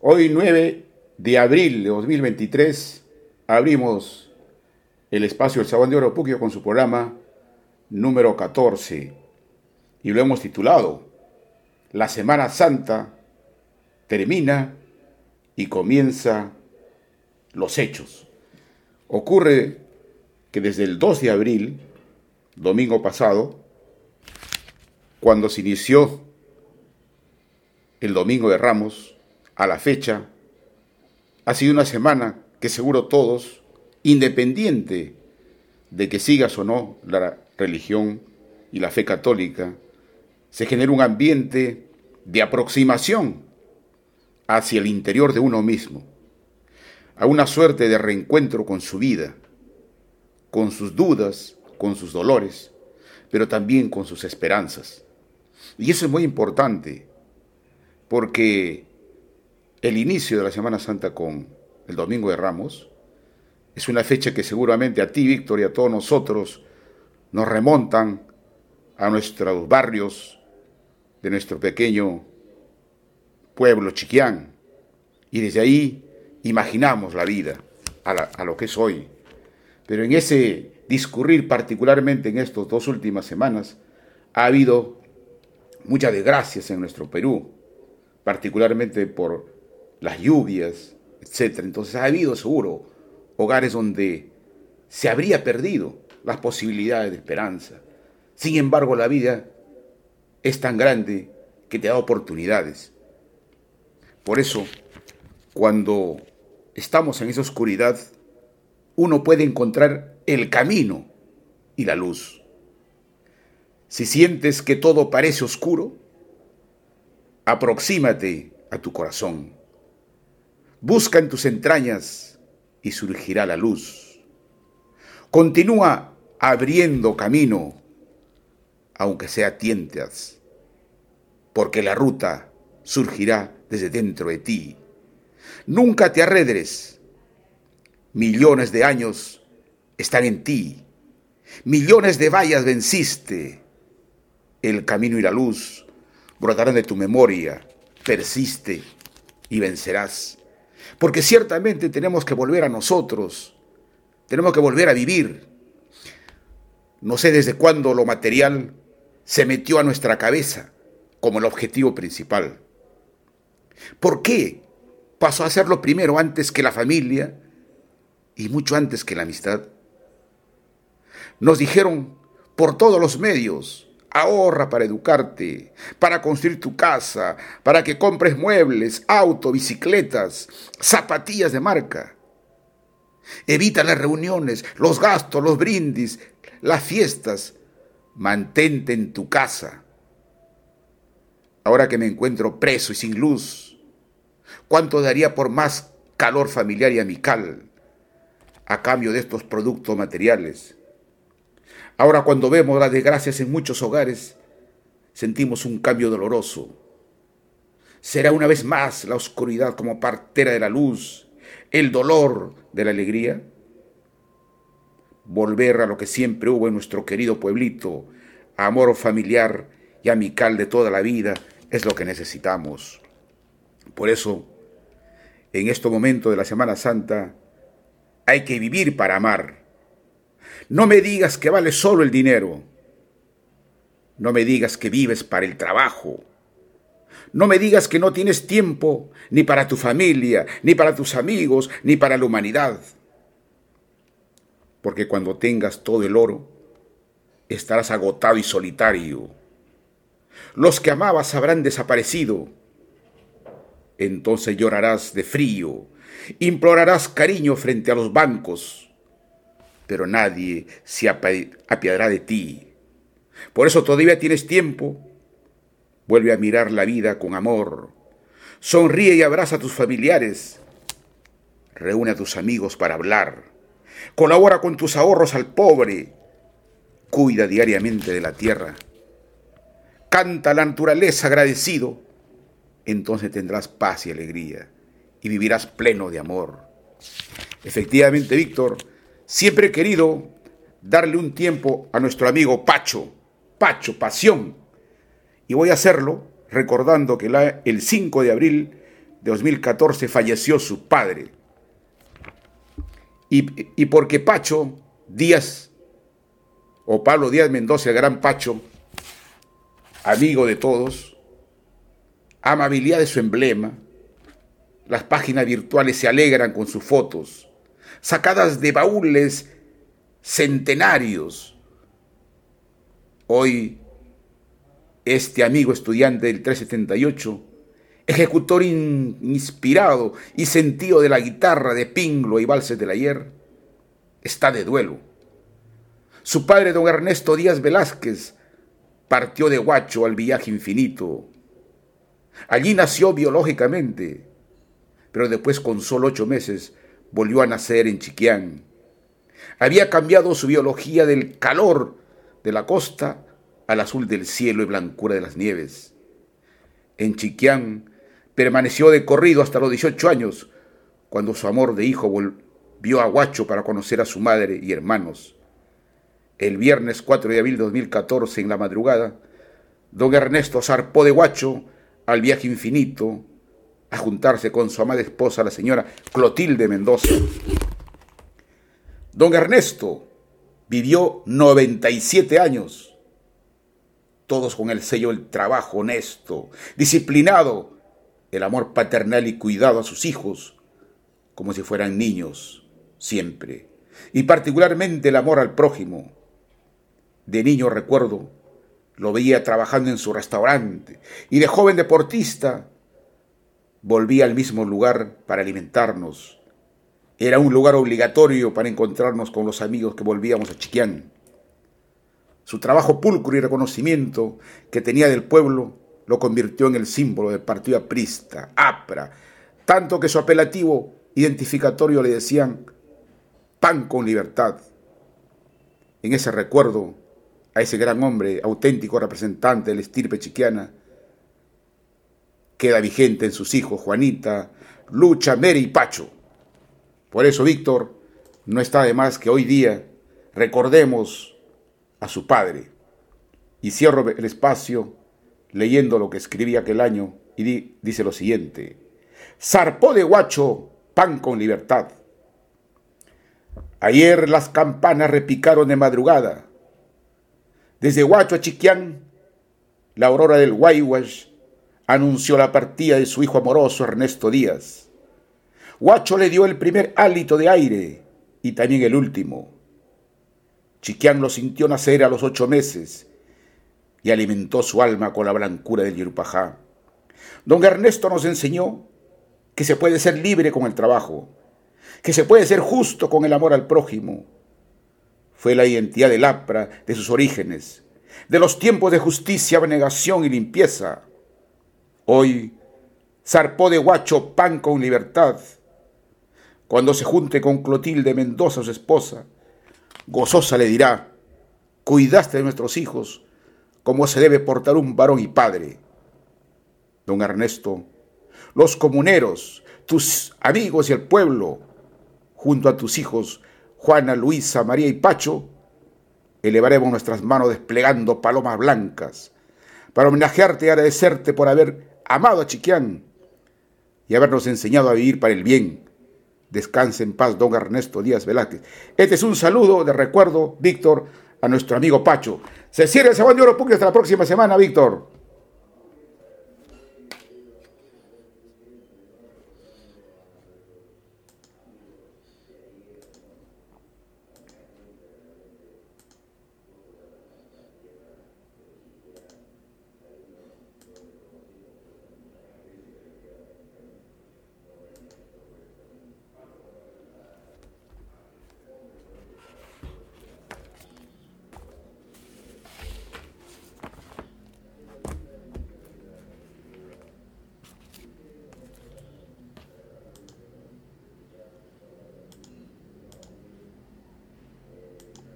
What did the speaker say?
Hoy 9 de abril de 2023 abrimos el espacio del Sabán de Oro Puquio con su programa número 14 y lo hemos titulado La Semana Santa termina y comienza los hechos. Ocurre que desde el 2 de abril, domingo pasado, cuando se inició el domingo de Ramos, a la fecha, ha sido una semana que seguro todos, independiente de que sigas o no la religión y la fe católica, se genera un ambiente de aproximación hacia el interior de uno mismo, a una suerte de reencuentro con su vida, con sus dudas, con sus dolores, pero también con sus esperanzas. Y eso es muy importante, porque el inicio de la Semana Santa con el Domingo de Ramos es una fecha que seguramente a ti, Víctor, y a todos nosotros nos remontan a nuestros barrios de nuestro pequeño pueblo Chiquián. Y desde ahí imaginamos la vida a, a lo que es hoy. Pero en ese discurrir, particularmente en estas dos últimas semanas, ha habido muchas desgracias en nuestro Perú, particularmente por las lluvias, etc. Entonces ha habido seguro hogares donde se habría perdido las posibilidades de esperanza. Sin embargo, la vida es tan grande que te da oportunidades. Por eso, cuando estamos en esa oscuridad, uno puede encontrar el camino y la luz. Si sientes que todo parece oscuro, aproxímate a tu corazón. Busca en tus entrañas y surgirá la luz. Continúa abriendo camino, aunque sea tientas, porque la ruta surgirá desde dentro de ti. Nunca te arredres. Millones de años están en ti. Millones de vallas venciste. El camino y la luz brotarán de tu memoria. Persiste y vencerás. Porque ciertamente tenemos que volver a nosotros. Tenemos que volver a vivir. No sé desde cuándo lo material se metió a nuestra cabeza como el objetivo principal. ¿Por qué pasó a ser lo primero antes que la familia y mucho antes que la amistad? Nos dijeron por todos los medios, ahorra para educarte, para construir tu casa, para que compres muebles, auto, bicicletas, zapatillas de marca. Evita las reuniones, los gastos, los brindis, las fiestas. Mantente en tu casa. Ahora que me encuentro preso y sin luz, ¿cuánto daría por más calor familiar y amical a cambio de estos productos materiales? Ahora cuando vemos las desgracias en muchos hogares, sentimos un cambio doloroso. ¿Será una vez más la oscuridad como partera de la luz, el dolor de la alegría? Volver a lo que siempre hubo en nuestro querido pueblito, amor familiar y amical de toda la vida, es lo que necesitamos. Por eso, en este momento de la Semana Santa, hay que vivir para amar no me digas que vale solo el dinero. No me digas que vives para el trabajo. No me digas que no tienes tiempo ni para tu familia, ni para tus amigos, ni para la humanidad. Porque cuando tengas todo el oro, estarás agotado y solitario. Los que amabas habrán desaparecido. Entonces llorarás de frío, implorarás cariño frente a los bancos pero nadie se apiadará de ti. Por eso todavía tienes tiempo. Vuelve a mirar la vida con amor. Sonríe y abraza a tus familiares. Reúne a tus amigos para hablar. Colabora con tus ahorros al pobre. Cuida diariamente de la tierra. Canta la naturaleza agradecido. Entonces tendrás paz y alegría y vivirás pleno de amor. Efectivamente, Víctor, Siempre he querido darle un tiempo a nuestro amigo Pacho, Pacho, pasión. Y voy a hacerlo recordando que el 5 de abril de 2014 falleció su padre. Y, y porque Pacho Díaz, o Pablo Díaz Mendoza, el gran Pacho, amigo de todos, amabilidad de su emblema, las páginas virtuales se alegran con sus fotos, sacadas de baúles centenarios. Hoy, este amigo estudiante del 378, ejecutor inspirado y sentido de la guitarra de Pinglo y valses del ayer, está de duelo. Su padre, don Ernesto Díaz Velázquez, partió de Huacho al viaje infinito. Allí nació biológicamente, pero después con solo ocho meses volvió a nacer en Chiquián. Había cambiado su biología del calor de la costa al azul del cielo y blancura de las nieves. En Chiquián permaneció de corrido hasta los 18 años, cuando su amor de hijo volvió a Huacho para conocer a su madre y hermanos. El viernes 4 de abril de 2014, en la madrugada, don Ernesto zarpó de Huacho al viaje infinito a juntarse con su amada esposa, la señora Clotilde Mendoza. Don Ernesto vivió 97 años, todos con el sello del trabajo honesto, disciplinado, el amor paternal y cuidado a sus hijos, como si fueran niños, siempre, y particularmente el amor al prójimo. De niño recuerdo, lo veía trabajando en su restaurante, y de joven deportista, volvía al mismo lugar para alimentarnos. Era un lugar obligatorio para encontrarnos con los amigos que volvíamos a Chiquián. Su trabajo pulcro y reconocimiento que tenía del pueblo lo convirtió en el símbolo del partido aprista, APRA, tanto que su apelativo identificatorio le decían pan con libertad. En ese recuerdo a ese gran hombre, auténtico representante de la estirpe chiquiana, queda vigente en sus hijos Juanita, Lucha, Mary y Pacho. Por eso, Víctor, no está de más que hoy día recordemos a su padre. Y cierro el espacio leyendo lo que escribí aquel año y dice lo siguiente. Zarpó de guacho, pan con libertad. Ayer las campanas repicaron de madrugada. Desde Huacho a Chiquián, la aurora del Guayhuas anunció la partida de su hijo amoroso Ernesto Díaz. Huacho le dio el primer hálito de aire y también el último. Chiquián lo sintió nacer a los ocho meses y alimentó su alma con la blancura del Yerupajá. Don Ernesto nos enseñó que se puede ser libre con el trabajo, que se puede ser justo con el amor al prójimo. Fue la identidad del APRA de sus orígenes, de los tiempos de justicia, abnegación y limpieza. Hoy zarpó de guacho pan con libertad. Cuando se junte con Clotilde Mendoza, su esposa, gozosa le dirá, cuidaste de nuestros hijos como se debe portar un varón y padre. Don Ernesto, los comuneros, tus amigos y el pueblo, junto a tus hijos Juana, Luisa, María y Pacho, elevaremos nuestras manos desplegando palomas blancas para homenajearte y agradecerte por haber amado a Chiquián y habernos enseñado a vivir para el bien. Descanse en paz, don Ernesto Díaz Velázquez. Este es un saludo de recuerdo, Víctor, a nuestro amigo Pacho. Se cierra el Sabán de Oro hasta la próxima semana, Víctor.